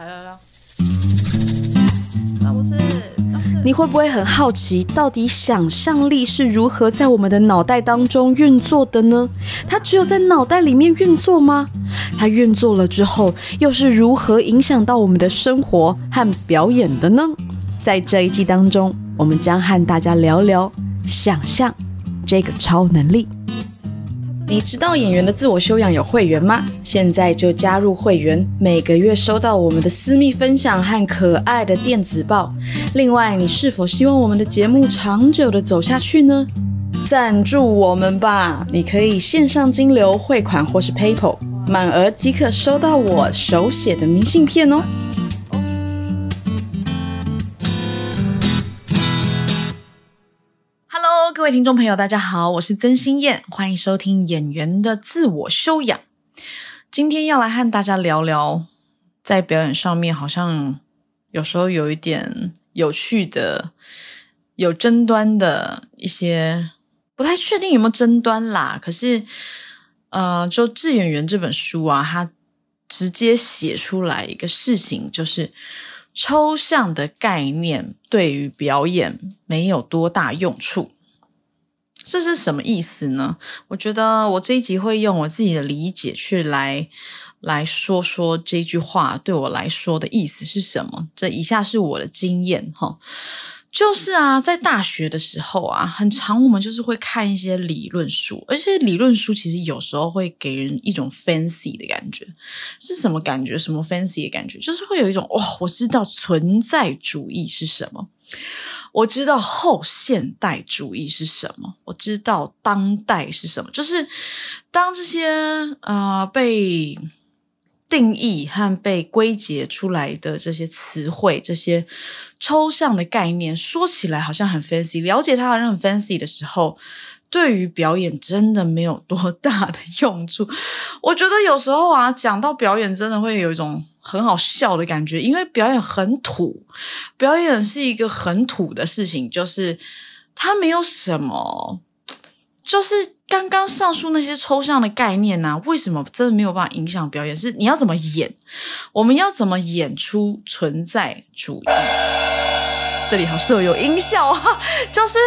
来来来，你会不会很好奇，到底想象力是如何在我们的脑袋当中运作的呢？它只有在脑袋里面运作吗？它运作了之后，又是如何影响到我们的生活和表演的呢？在这一季当中，我们将和大家聊聊想象这个超能力。你知道演员的自我修养有会员吗？现在就加入会员，每个月收到我们的私密分享和可爱的电子报。另外，你是否希望我们的节目长久的走下去呢？赞助我们吧！你可以线上金流汇款或是 PayPal，满额即可收到我手写的明信片哦。听众朋友，大家好，我是曾心燕，欢迎收听演员的自我修养。今天要来和大家聊聊，在表演上面好像有时候有一点有趣的、有争端的一些，不太确定有没有争端啦。可是，呃，就《致演员》这本书啊，它直接写出来一个事情，就是抽象的概念对于表演没有多大用处。这是什么意思呢？我觉得我这一集会用我自己的理解去来来说说这句话对我来说的意思是什么。这以下是我的经验哈，就是啊，在大学的时候啊，很长我们就是会看一些理论书，而且理论书其实有时候会给人一种 fancy 的感觉。是什么感觉？什么 fancy 的感觉？就是会有一种哇，我知道存在主义是什么。我知道后现代主义是什么，我知道当代是什么。就是当这些呃被定义和被归结出来的这些词汇、这些抽象的概念，说起来好像很 fancy，了解它好像很 fancy 的时候，对于表演真的没有多大的用处。我觉得有时候啊，讲到表演，真的会有一种。很好笑的感觉，因为表演很土，表演是一个很土的事情，就是它没有什么，就是刚刚上述那些抽象的概念呢，为什么真的没有办法影响表演？是你要怎么演，我们要怎么演出存在主义？这里好设有音效啊，就是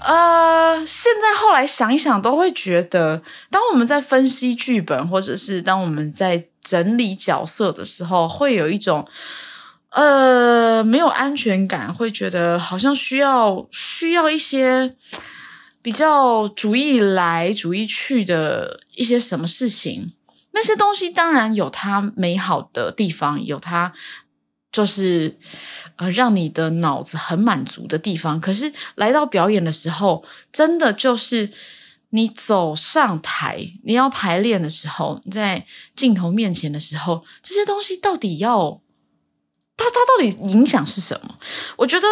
呃，现在后来想一想，都会觉得，当我们在分析剧本，或者是当我们在。整理角色的时候，会有一种呃没有安全感，会觉得好像需要需要一些比较主意来主意去的一些什么事情。那些东西当然有它美好的地方，有它就是呃让你的脑子很满足的地方。可是来到表演的时候，真的就是。你走上台，你要排练的时候，你在镜头面前的时候，这些东西到底要它它到底影响是什么？我觉得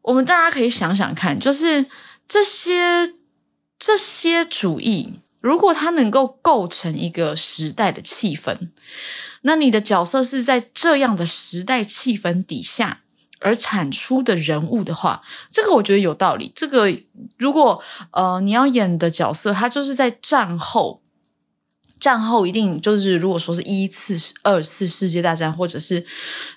我们大家可以想想看，就是这些这些主义，如果它能够构成一个时代的气氛，那你的角色是在这样的时代气氛底下。而产出的人物的话，这个我觉得有道理。这个如果呃你要演的角色，他就是在战后，战后一定就是如果说是一次、二次世界大战，或者是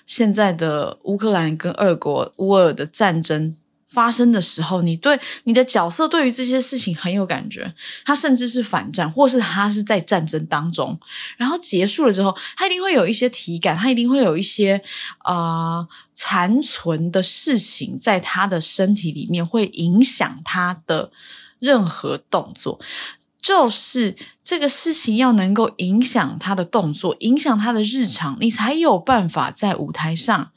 现在的乌克兰跟俄国乌尔的战争。发生的时候，你对你的角色对于这些事情很有感觉，他甚至是反战，或是他是在战争当中，然后结束了之后，他一定会有一些体感，他一定会有一些啊残存的事情在他的身体里面，会影响他的任何动作。就是这个事情要能够影响他的动作，影响他的日常，你才有办法在舞台上。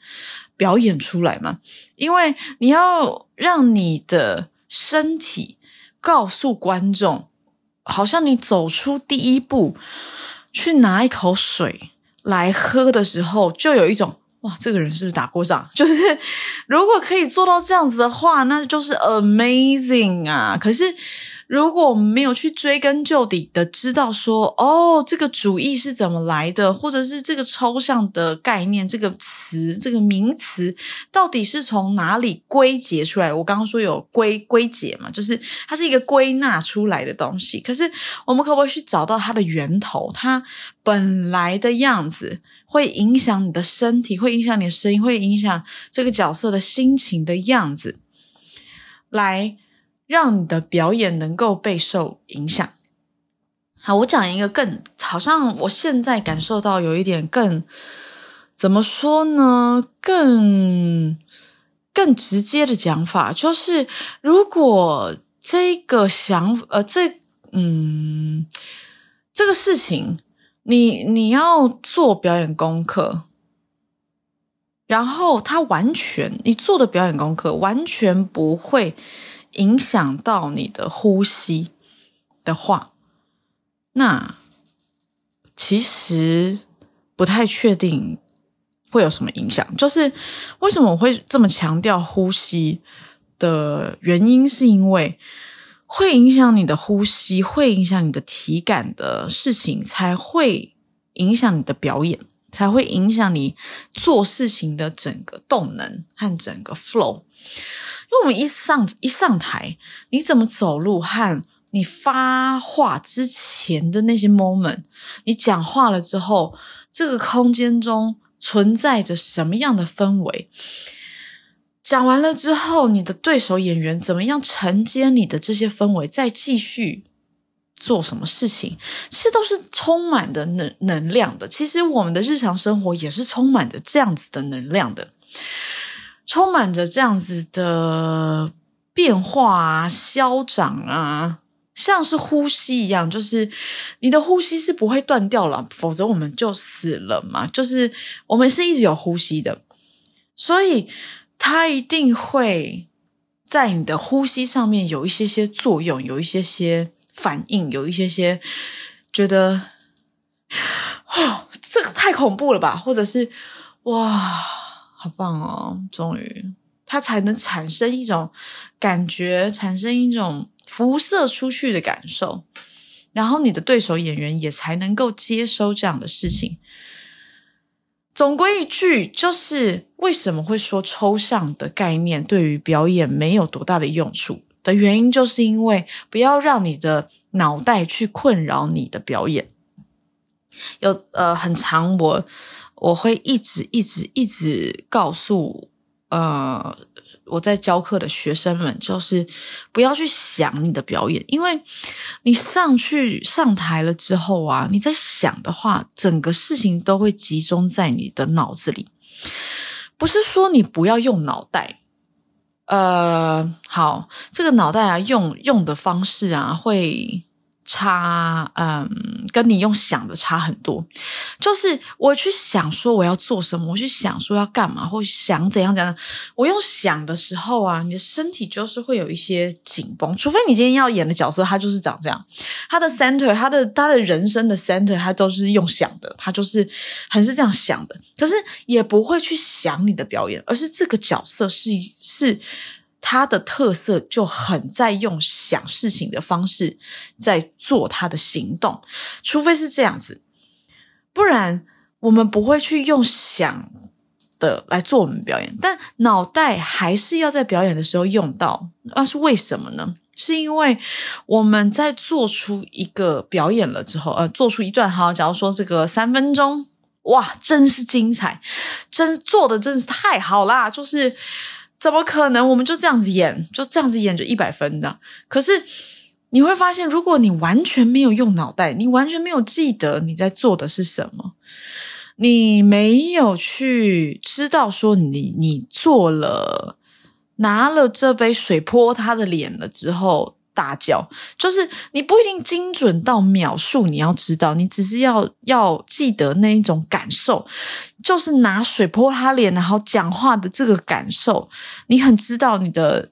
表演出来嘛？因为你要让你的身体告诉观众，好像你走出第一步去拿一口水来喝的时候，就有一种哇，这个人是不是打过仗？就是如果可以做到这样子的话，那就是 amazing 啊！可是。如果我们没有去追根究底的知道说，哦，这个主义是怎么来的，或者是这个抽象的概念、这个词、这个名词到底是从哪里归结出来？我刚刚说有归归结嘛，就是它是一个归纳出来的东西。可是我们可不可以去找到它的源头？它本来的样子会影响你的身体，会影响你的声音，会影响这个角色的心情的样子，来让你的表演能够备受影响。好，我讲一个更好像我现在感受到有一点更怎么说呢？更更直接的讲法，就是如果这个想呃这嗯这个事情。你你要做表演功课，然后他完全你做的表演功课完全不会影响到你的呼吸的话，那其实不太确定会有什么影响。就是为什么我会这么强调呼吸的原因，是因为。会影响你的呼吸，会影响你的体感的事情，才会影响你的表演，才会影响你做事情的整个动能和整个 flow。因为我们一上一上台，你怎么走路和你发话之前的那些 moment，你讲话了之后，这个空间中存在着什么样的氛围？讲完了之后，你的对手演员怎么样承接你的这些氛围，再继续做什么事情？其实都是充满的能能量的。其实我们的日常生活也是充满着这样子的能量的，充满着这样子的变化啊、消长啊，像是呼吸一样，就是你的呼吸是不会断掉了，否则我们就死了嘛。就是我们是一直有呼吸的，所以。它一定会在你的呼吸上面有一些些作用，有一些些反应，有一些些觉得，哦，这个太恐怖了吧？或者是哇，好棒哦！终于，它才能产生一种感觉，产生一种辐射出去的感受，然后你的对手演员也才能够接收这样的事情。总归一句，就是为什么会说抽象的概念对于表演没有多大的用处的原因，就是因为不要让你的脑袋去困扰你的表演。有呃，很长，我我会一直一直一直告诉呃。我在教课的学生们，就是不要去想你的表演，因为你上去上台了之后啊，你在想的话，整个事情都会集中在你的脑子里。不是说你不要用脑袋，呃，好，这个脑袋啊，用用的方式啊，会。差，嗯，跟你用想的差很多。就是我去想说我要做什么，我去想说要干嘛，或想怎样怎样。我用想的时候啊，你的身体就是会有一些紧绷。除非你今天要演的角色，他就是长这样，他的 center，他的他的人生的 center，他都是用想的，他就是很是这样想的。可是也不会去想你的表演，而是这个角色是是。他的特色就很在用想事情的方式在做他的行动，除非是这样子，不然我们不会去用想的来做我们表演。但脑袋还是要在表演的时候用到，那是为什么呢？是因为我们在做出一个表演了之后，呃，做出一段好，假如说这个三分钟，哇，真是精彩，真做的真是太好啦，就是。怎么可能？我们就这样子演，就这样子演，就一百分的。可是你会发现，如果你完全没有用脑袋，你完全没有记得你在做的是什么，你没有去知道说你你做了拿了这杯水泼他的脸了之后。大叫，就是你不一定精准到秒数，你要知道，你只是要要记得那一种感受，就是拿水泼他脸，然后讲话的这个感受，你很知道你的。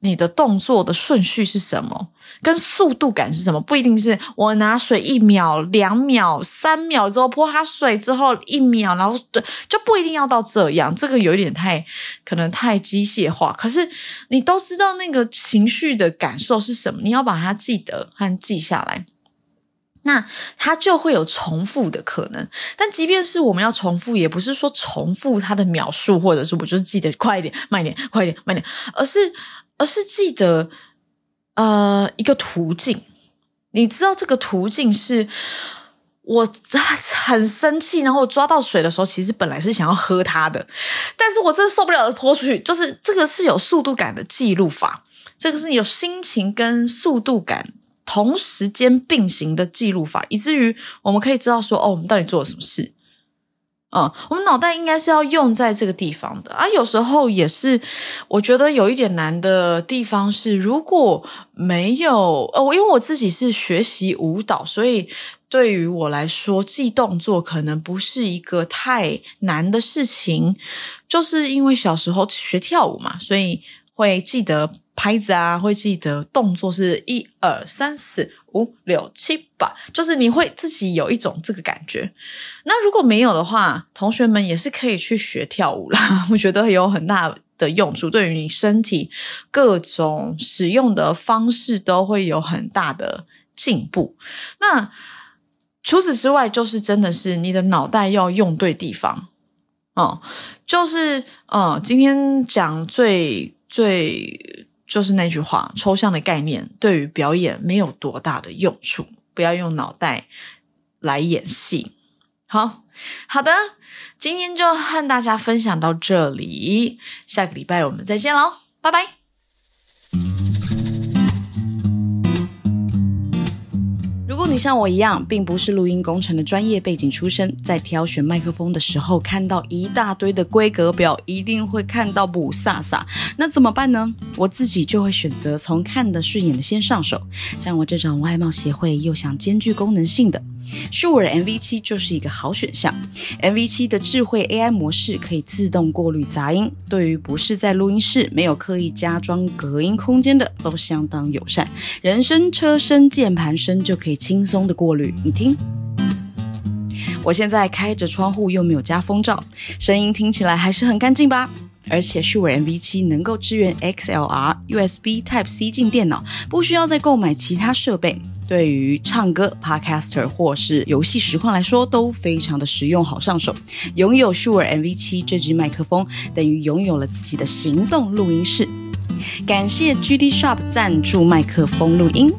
你的动作的顺序是什么？跟速度感是什么？不一定是我拿水一秒、两秒、三秒之后泼他水之后一秒，然后对，就不一定要到这样。这个有一点太可能太机械化。可是你都知道那个情绪的感受是什么，你要把它记得和记下来，那它就会有重复的可能。但即便是我们要重复，也不是说重复它的秒数，或者是我就是记得快一点、慢一点、快一点、慢一点，而是。而是记得，呃，一个途径。你知道这个途径是我很生气，然后抓到水的时候，其实本来是想要喝它的，但是我真的受不了了，泼出去。就是这个是有速度感的记录法，这个是有心情跟速度感同时间并行的记录法，以至于我们可以知道说，哦，我们到底做了什么事。嗯，我们脑袋应该是要用在这个地方的啊。有时候也是，我觉得有一点难的地方是，如果没有呃，我因为我自己是学习舞蹈，所以。对于我来说，记动作可能不是一个太难的事情，就是因为小时候学跳舞嘛，所以会记得拍子啊，会记得动作是一二三四五六七八，就是你会自己有一种这个感觉。那如果没有的话，同学们也是可以去学跳舞啦，我觉得有很大的用处，对于你身体各种使用的方式都会有很大的进步。那。除此之外，就是真的是你的脑袋要用对地方哦。就是嗯，今天讲最最就是那句话，抽象的概念对于表演没有多大的用处，不要用脑袋来演戏。好好的，今天就和大家分享到这里，下个礼拜我们再见喽，拜拜。你像我一样，并不是录音工程的专业背景出身，在挑选麦克风的时候，看到一大堆的规格表，一定会看到不飒飒。那怎么办呢？我自己就会选择从看得顺眼的先上手。像我这种外貌协会又想兼具功能性的。Sure MV7 就是一个好选项。MV7 的智慧 AI 模式可以自动过滤杂音，对于不是在录音室、没有刻意加装隔音空间的，都相当友善。人声、车声、键盘声就可以轻松的过滤。你听，我现在开着窗户，又没有加风罩，声音听起来还是很干净吧？而且 Sure MV7 能够支援 XLR、USB Type C 进电脑，不需要再购买其他设备。对于唱歌、Podcaster 或是游戏实况来说，都非常的实用，好上手。拥有 Sure MV7 这支麦克风，等于拥有了自己的行动录音室。感谢 GD Shop 赞助麦克风录音。